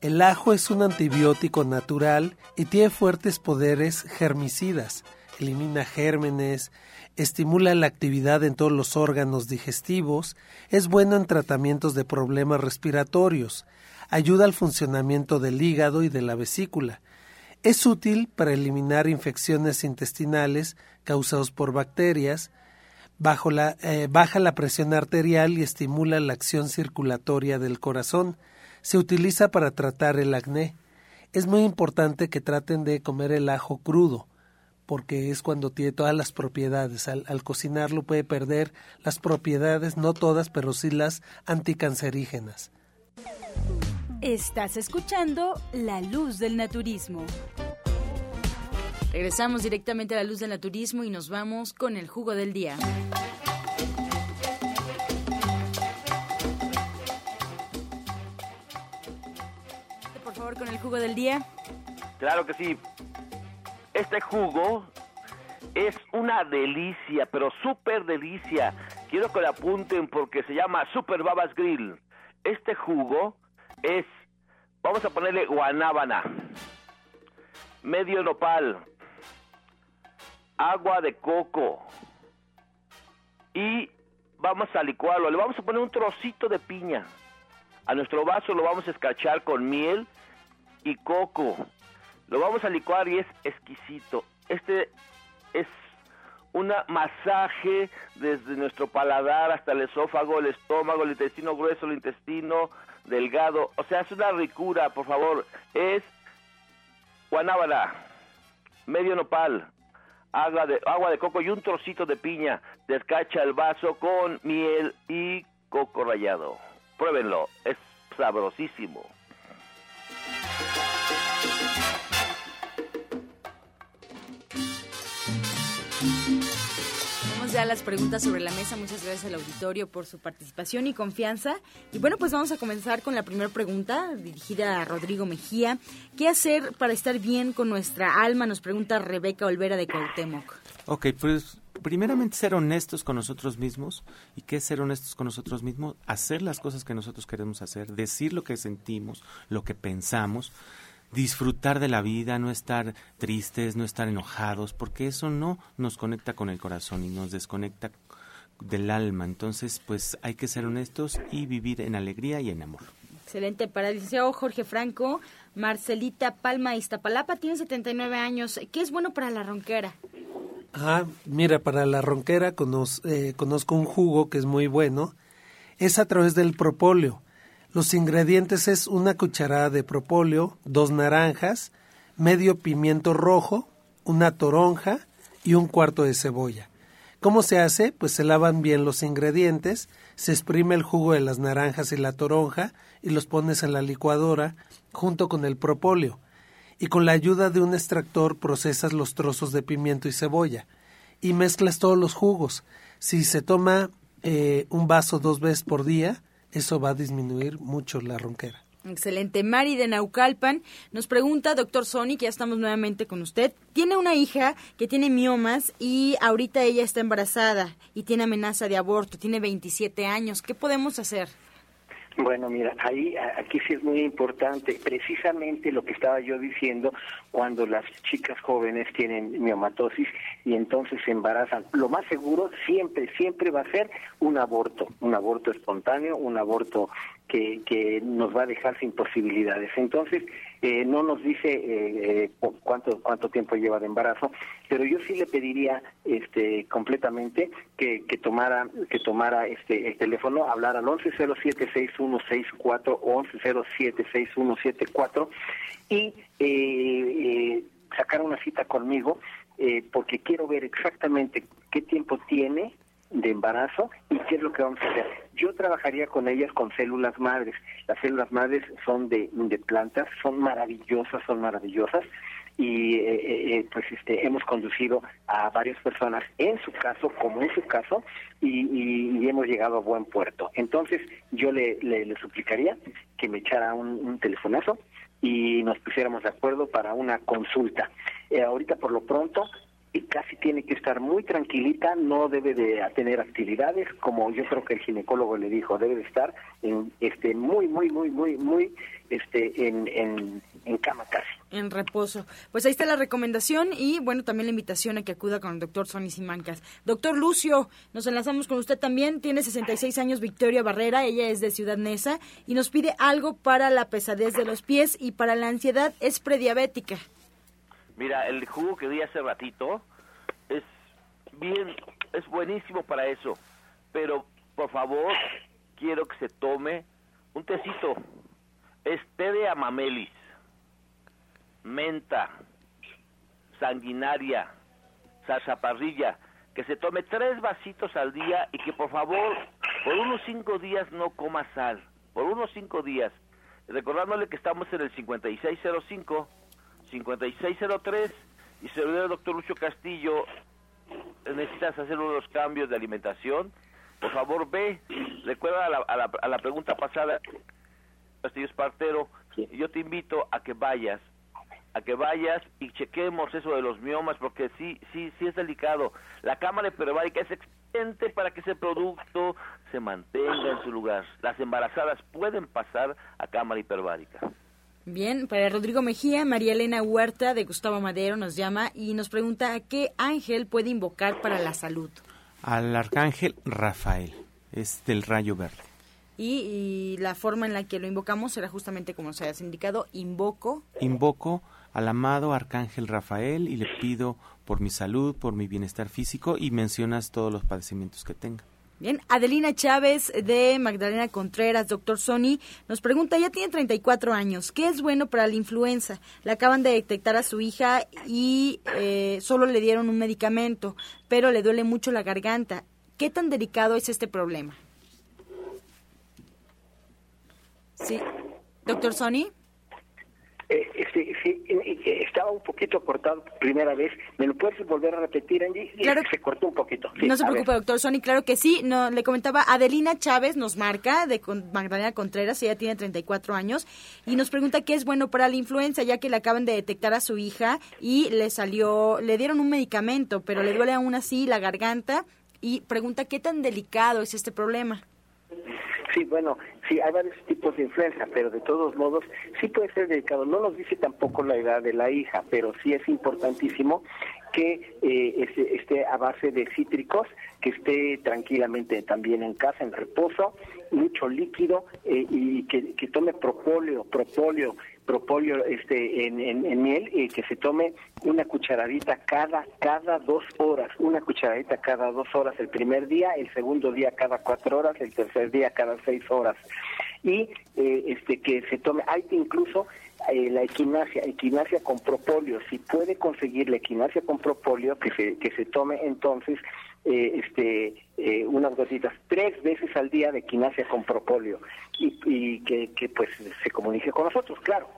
El ajo es un antibiótico natural y tiene fuertes poderes germicidas elimina gérmenes, estimula la actividad en todos los órganos digestivos, es bueno en tratamientos de problemas respiratorios, ayuda al funcionamiento del hígado y de la vesícula. Es útil para eliminar infecciones intestinales causadas por bacterias, eh, baja la presión arterial y estimula la acción circulatoria del corazón. Se utiliza para tratar el acné. Es muy importante que traten de comer el ajo crudo porque es cuando tiene todas las propiedades. Al, cocinarlo puede perder las propiedades, no todas, pero sí las anticancerígenas. Estás escuchando La Luz del Naturismo. Regresamos directamente a La Luz del Naturismo y nos vamos con el jugo del día. Jugo del día. Claro que sí. Este jugo es una delicia, pero súper delicia. Quiero que lo apunten porque se llama Super Babas Grill. Este jugo es, vamos a ponerle guanábana, medio nopal, agua de coco y vamos a licuarlo. Le vamos a poner un trocito de piña. A nuestro vaso lo vamos a escachar con miel y coco. Lo vamos a licuar y es exquisito. Este es un masaje desde nuestro paladar hasta el esófago, el estómago, el intestino grueso, el intestino delgado. O sea, es una ricura, por favor. Es guanábana, medio nopal, agua de, agua de coco y un trocito de piña. Descacha el vaso con miel y coco rallado. Pruébenlo, es sabrosísimo. Ya las preguntas sobre la mesa. Muchas gracias al auditorio por su participación y confianza. Y bueno, pues vamos a comenzar con la primera pregunta dirigida a Rodrigo Mejía. ¿Qué hacer para estar bien con nuestra alma? Nos pregunta Rebeca Olvera de Cuauhtémoc. Ok, pues primeramente ser honestos con nosotros mismos. ¿Y qué es ser honestos con nosotros mismos? Hacer las cosas que nosotros queremos hacer, decir lo que sentimos, lo que pensamos disfrutar de la vida, no estar tristes, no estar enojados, porque eso no nos conecta con el corazón y nos desconecta del alma. Entonces, pues hay que ser honestos y vivir en alegría y en amor. Excelente. Para el licenciado Jorge Franco, Marcelita Palma Iztapalapa tiene 79 años. ¿Qué es bueno para la ronquera? Ah, mira, para la ronquera eh, conozco un jugo que es muy bueno. Es a través del propóleo. Los ingredientes es una cucharada de propóleo, dos naranjas, medio pimiento rojo, una toronja y un cuarto de cebolla. ¿Cómo se hace? Pues se lavan bien los ingredientes, se exprime el jugo de las naranjas y la toronja y los pones en la licuadora junto con el propóleo. Y con la ayuda de un extractor procesas los trozos de pimiento y cebolla y mezclas todos los jugos. Si se toma eh, un vaso dos veces por día, eso va a disminuir mucho la ronquera. Excelente. Mari de Naucalpan nos pregunta, doctor Sony, que ya estamos nuevamente con usted. Tiene una hija que tiene miomas y ahorita ella está embarazada y tiene amenaza de aborto. Tiene 27 años. ¿Qué podemos hacer? Bueno, mira, ahí aquí sí es muy importante, precisamente lo que estaba yo diciendo, cuando las chicas jóvenes tienen miomatosis y entonces se embarazan, lo más seguro siempre, siempre va a ser un aborto, un aborto espontáneo, un aborto que, que nos va a dejar sin posibilidades. Entonces, eh, no nos dice eh, eh, cu- cuánto cuánto tiempo lleva de embarazo, pero yo sí le pediría este completamente que, que tomara que tomara este el teléfono, hablar al 11076164 o 11076174 y eh, eh, sacar una cita conmigo porque quiero ver exactamente qué tiempo tiene de embarazo y qué es lo que vamos a hacer. Yo trabajaría con ellas con células madres. Las células madres son de, de plantas, son maravillosas, son maravillosas. Y eh, eh, pues este hemos conducido a varias personas en su caso como en su caso y, hemos llegado a buen puerto. Entonces yo le, le, le suplicaría que me echara un, un telefonazo y nos pusiéramos de acuerdo para una consulta. Eh, ahorita por lo pronto y casi tiene que estar muy tranquilita, no debe de tener actividades, como yo creo que el ginecólogo le dijo, debe de estar en, este, muy, muy, muy, muy, muy, este, en, en, en cama casi. En reposo. Pues ahí está la recomendación y bueno, también la invitación a que acuda con el doctor Sonny Simancas. Doctor Lucio, nos enlazamos con usted también. Tiene 66 años Victoria Barrera, ella es de Ciudad Neza y nos pide algo para la pesadez de los pies y para la ansiedad. Es prediabética. Mira, el jugo que di hace ratito es bien, es buenísimo para eso. Pero, por favor, quiero que se tome un tecito. Es té de amamelis, menta, sanguinaria, zarzaparrilla. Que se tome tres vasitos al día y que, por favor, por unos cinco días no coma sal. Por unos cinco días. Recordándole que estamos en el 5605 5603 y se lo el doctor Lucio Castillo. Necesitas hacer unos cambios de alimentación. Por favor, ve. Recuerda a la, a la, a la pregunta pasada, Castillo Espartero. Yo te invito a que vayas, a que vayas y chequemos eso de los miomas, porque sí, sí, sí es delicado. La cámara hiperbárica es excelente para que ese producto se mantenga en su lugar. Las embarazadas pueden pasar a cámara hiperbárica. Bien, para Rodrigo Mejía, María Elena Huerta de Gustavo Madero nos llama y nos pregunta a qué ángel puede invocar para la salud. Al arcángel Rafael, es del rayo verde. Y, y la forma en la que lo invocamos será justamente como se has indicado, invoco. Invoco al amado arcángel Rafael y le pido por mi salud, por mi bienestar físico y mencionas todos los padecimientos que tenga. Bien, Adelina Chávez de Magdalena Contreras, doctor Sony, nos pregunta, ya tiene 34 años, ¿qué es bueno para la influenza? Le acaban de detectar a su hija y eh, solo le dieron un medicamento, pero le duele mucho la garganta. ¿Qué tan delicado es este problema? Sí. Doctor Sony. Sí, estaba un poquito cortado por primera vez. ¿Me lo puedes volver a repetir, Angie? Claro. Se cortó un poquito. Sí, no se preocupe, ver. doctor Sony, claro que sí. No, le comentaba, Adelina Chávez nos marca de Magdalena Contreras, ella tiene 34 años, y nos pregunta qué es bueno para la influenza, ya que le acaban de detectar a su hija y le salió, le dieron un medicamento, pero le duele aún así la garganta, y pregunta qué tan delicado es este problema. Sí, bueno, sí, hay varios tipos de influenza, pero de todos modos sí puede ser delicado. No nos dice tampoco la edad de la hija, pero sí es importantísimo que eh, esté, esté a base de cítricos, que esté tranquilamente también en casa, en reposo, mucho líquido eh, y que tome propóleo, propóleo, propóleo este, en, en- en miel y que se tome una cucharadita cada, cada dos horas, una cucharadita cada dos horas el primer día, el segundo día cada cuatro horas, el tercer día cada seis horas. Y eh, este que se tome, hay incluso eh, la equinacia, equinacia con propóleo, si puede conseguir la equinacia con propóleo, que se, que se tome entonces eh, este eh, unas gotitas tres veces al día de equinacia con propóleo y, y que, que pues se comunique con nosotros, claro.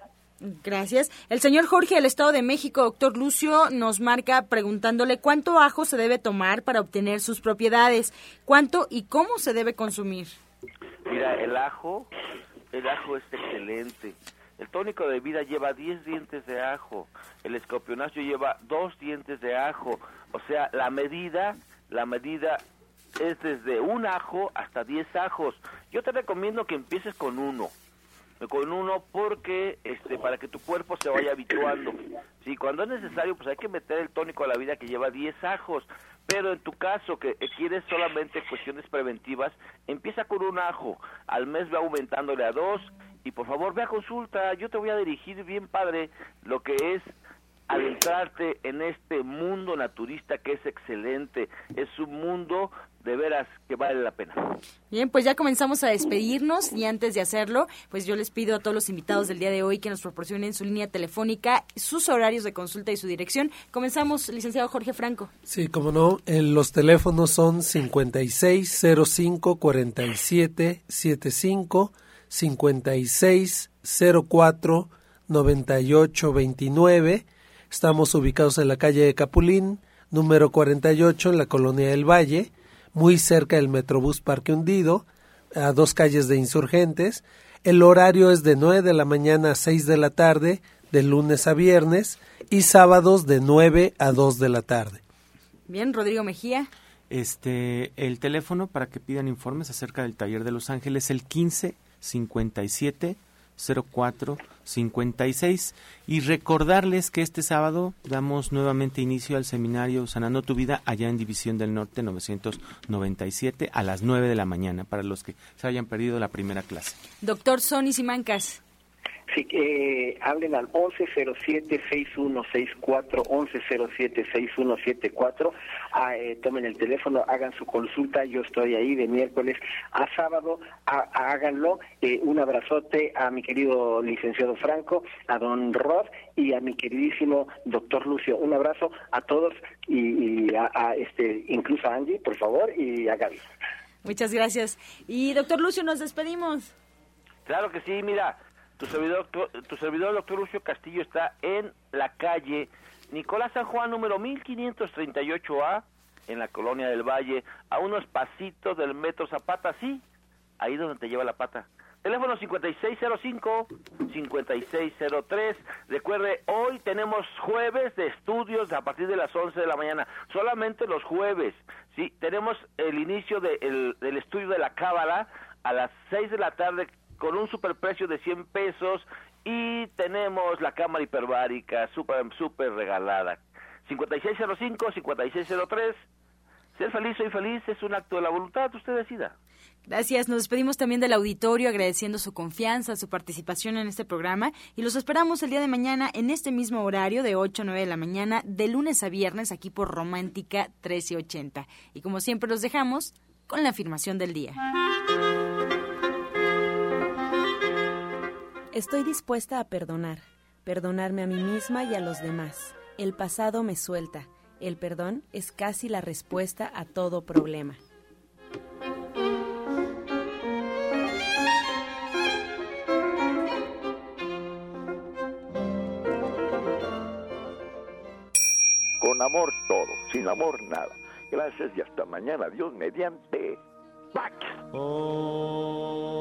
Gracias. El señor Jorge del Estado de México, doctor Lucio, nos marca preguntándole cuánto ajo se debe tomar para obtener sus propiedades, cuánto y cómo se debe consumir. Mira, el ajo, el ajo es excelente. El tónico de vida lleva 10 dientes de ajo. El escorpionáceo lleva 2 dientes de ajo. O sea, la medida, la medida es desde un ajo hasta 10 ajos. Yo te recomiendo que empieces con uno. con uno porque este para que tu cuerpo se vaya habituando. Sí, cuando es necesario, pues hay que meter el tónico a la vida que lleva 10 ajos. Pero en tu caso, que quieres solamente cuestiones preventivas, empieza con un ajo. Al mes va aumentándole a dos. Y por favor, ve a consulta. Yo te voy a dirigir bien padre lo que es adentrarte en este mundo naturista que es excelente. Es un mundo de veras que vale la pena. Bien, pues ya comenzamos a despedirnos y antes de hacerlo, pues yo les pido a todos los invitados del día de hoy que nos proporcionen su línea telefónica, sus horarios de consulta y su dirección. Comenzamos, licenciado Jorge Franco. Sí, como no, los teléfonos son 5605 4775 5604 9829 Estamos ubicados en la calle de Capulín, número 48, en la colonia del Valle, muy cerca del Metrobús Parque Hundido, a dos calles de insurgentes. El horario es de 9 de la mañana a 6 de la tarde, de lunes a viernes, y sábados de 9 a 2 de la tarde. Bien, Rodrigo Mejía. Este, el teléfono para que pidan informes acerca del taller de Los Ángeles es el 15 57 04 56 y recordarles que este sábado damos nuevamente inicio al seminario Sanando tu vida allá en División del Norte 997 a las 9 de la mañana para los que se hayan perdido la primera clase. Doctor Sonny Simancas. Sí, eh, hablen al 1107-6164, 1107-6174. Ah, eh, tomen el teléfono, hagan su consulta. Yo estoy ahí de miércoles a sábado. háganlo. Eh, un abrazote a mi querido licenciado Franco, a don Rod y a mi queridísimo doctor Lucio. Un abrazo a todos y, a, a, este, incluso a Angie, por favor, y a Gaby. Muchas gracias. Y doctor Lucio, nos despedimos. Claro que sí, mira. Tu servidor, tu servidor, doctor Lucio Castillo, está en la calle Nicolás San Juan, número 1538A, en la colonia del Valle, a unos pasitos del metro Zapata, sí, ahí donde te lleva la pata. Teléfono 5605-5603. Recuerde, hoy tenemos jueves de estudios a partir de las 11 de la mañana. Solamente los jueves. Sí, tenemos el inicio del estudio de la Cábala a las 6 de la tarde con un superprecio de 100 pesos y tenemos la cámara hiperbárica súper super regalada. 5605-5603. Ser feliz, soy feliz, es un acto de la voluntad, usted decida. Gracias. Nos despedimos también del auditorio agradeciendo su confianza, su participación en este programa y los esperamos el día de mañana en este mismo horario de 8 a 9 de la mañana, de lunes a viernes aquí por Romántica 1380. Y como siempre los dejamos con la afirmación del día. Estoy dispuesta a perdonar, perdonarme a mí misma y a los demás. El pasado me suelta. El perdón es casi la respuesta a todo problema. Con amor todo, sin amor nada. Gracias y hasta mañana. Dios mediante. Pax. Oh.